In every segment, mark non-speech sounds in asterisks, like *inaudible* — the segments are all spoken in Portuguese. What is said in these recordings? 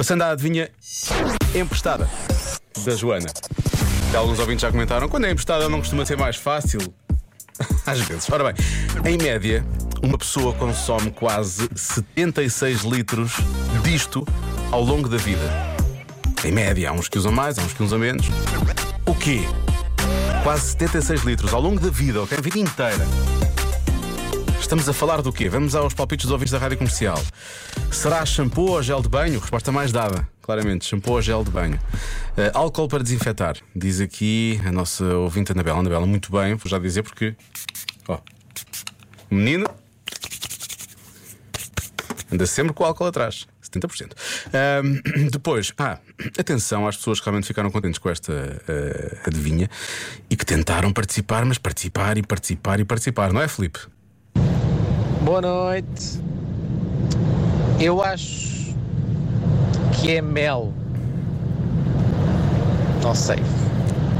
Passando à adivinha emprestada da Joana. Que alguns ouvintes já comentaram. Quando é emprestada não costuma ser mais fácil. *laughs* Às vezes. Ora bem, em média, uma pessoa consome quase 76 litros disto ao longo da vida. Em média, há uns que usam mais, há uns que usam menos. O quê? Quase 76 litros ao longo da vida, ok? A vida inteira. Estamos a falar do quê? Vamos aos palpites dos ouvintes da rádio comercial. Será shampoo ou gel de banho? Resposta mais dada, claramente: shampoo ou gel de banho. Uh, álcool para desinfetar, diz aqui a nossa ouvinte Anabela. Anabela, muito bem, vou já dizer porque. Ó, o menino anda sempre com o álcool atrás. 70%. Um, *coughs* depois, ah, atenção às pessoas que realmente ficaram contentes com esta uh, adivinha e que tentaram participar, mas participar e participar e participar, não é, Felipe? Boa noite. Eu acho que é mel. Não sei.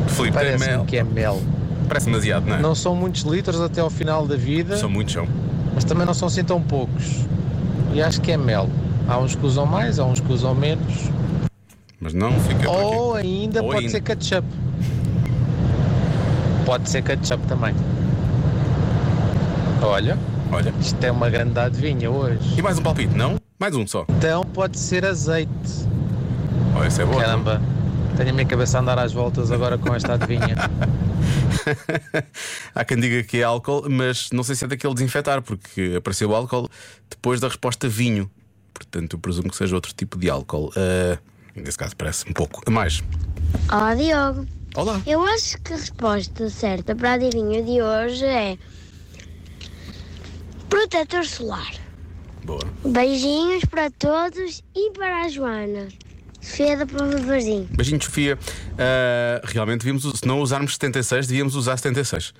Felipe, é Parece-me mel. que é mel. Parece demasiado, não é? Não são muitos litros até ao final da vida, São muitos, são. mas também não são assim tão poucos. E acho que é mel. Há uns que usam mais, há uns que usam menos. Mas não fica. Ou ainda Ou pode ainda. ser ketchup. Pode ser ketchup também. Olha, Olha. isto é uma grande adivinha hoje. E mais um palpite, não? Mais um só. Então pode ser azeite. Oh, esse é bom. Caramba, tenho a minha cabeça a andar às voltas agora com esta adivinha. *laughs* Há quem diga que é álcool, mas não sei se é daquele desinfetar, porque apareceu álcool depois da resposta vinho. Portanto, eu presumo que seja outro tipo de álcool. Ah, nesse caso, parece um pouco a mais. Olá, Diogo. Olá. Eu acho que a resposta certa para a adivinha de hoje é protetor solar. Boa. Beijinhos para todos e para a Joana. Sofia da Prova de Varzim. Beijinho, Sofia. Ah, realmente, devíamos, se não usarmos 76, devíamos usar 76.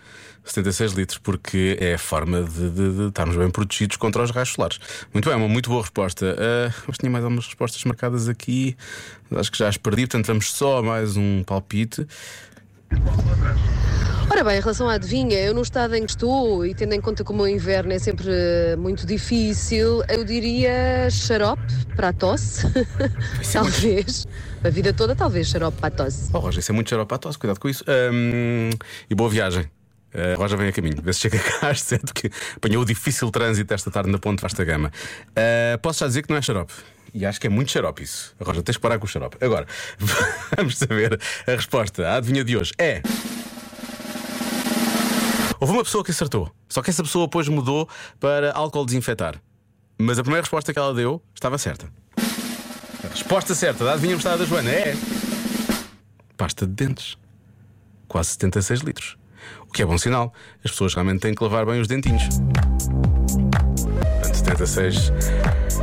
76 litros, porque é a forma de, de- de estarmos bem protegidos contra os raios solares. Muito bem, uma muito boa resposta. Ah, mas tinha mais algumas respostas marcadas aqui. Acho que já as perdi, portanto, vamos só a mais um palpite. Ora bem, em relação à adivinha, eu no estado em que estou e tendo em conta como o inverno é sempre eh, muito difícil, eu diria xarope para a tosse. talvez. A vida toda, talvez xarope para a tosse. Oh, Roger, isso é muito xarope à tosse, cuidado com isso. Ahm, e boa viagem. A Roja vem a caminho, vê se chega cá *laughs* às sete, que apanhou o difícil trânsito esta tarde na Ponte Vasta Gama. Ah, posso já dizer que não é xarope. E acho que é muito xarope isso. A Roja, tens que parar com o xarope. Agora, *laughs* vamos saber a resposta. A adivinha de hoje é. Houve uma pessoa que acertou, só que essa pessoa depois mudou para álcool desinfetar. Mas a primeira resposta que ela deu estava certa. A resposta certa da adivinha da Joana é. Pasta de dentes. Quase 76 litros. O que é bom sinal. As pessoas realmente têm que lavar bem os dentinhos. Portanto, 76.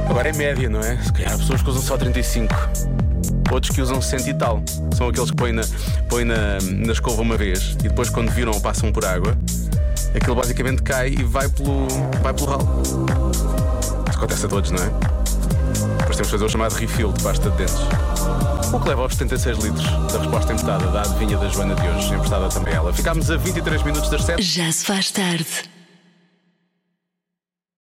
Agora é média, não é? Se calhar há pessoas que usam só 35. Outros que usam 100 e tal. São aqueles que põem na, põem na, na escova uma vez e depois, quando viram passam por água, aquilo basicamente cai e vai pelo, vai pelo ralo. Isso acontece a todos, não é? Depois temos que fazer o chamado refill de pasta de dentes. O que leva aos 76 litros da resposta emprestada da adivinha da Joana de hoje, emprestada também ela. Ficámos a 23 minutos das 7. Já se faz tarde.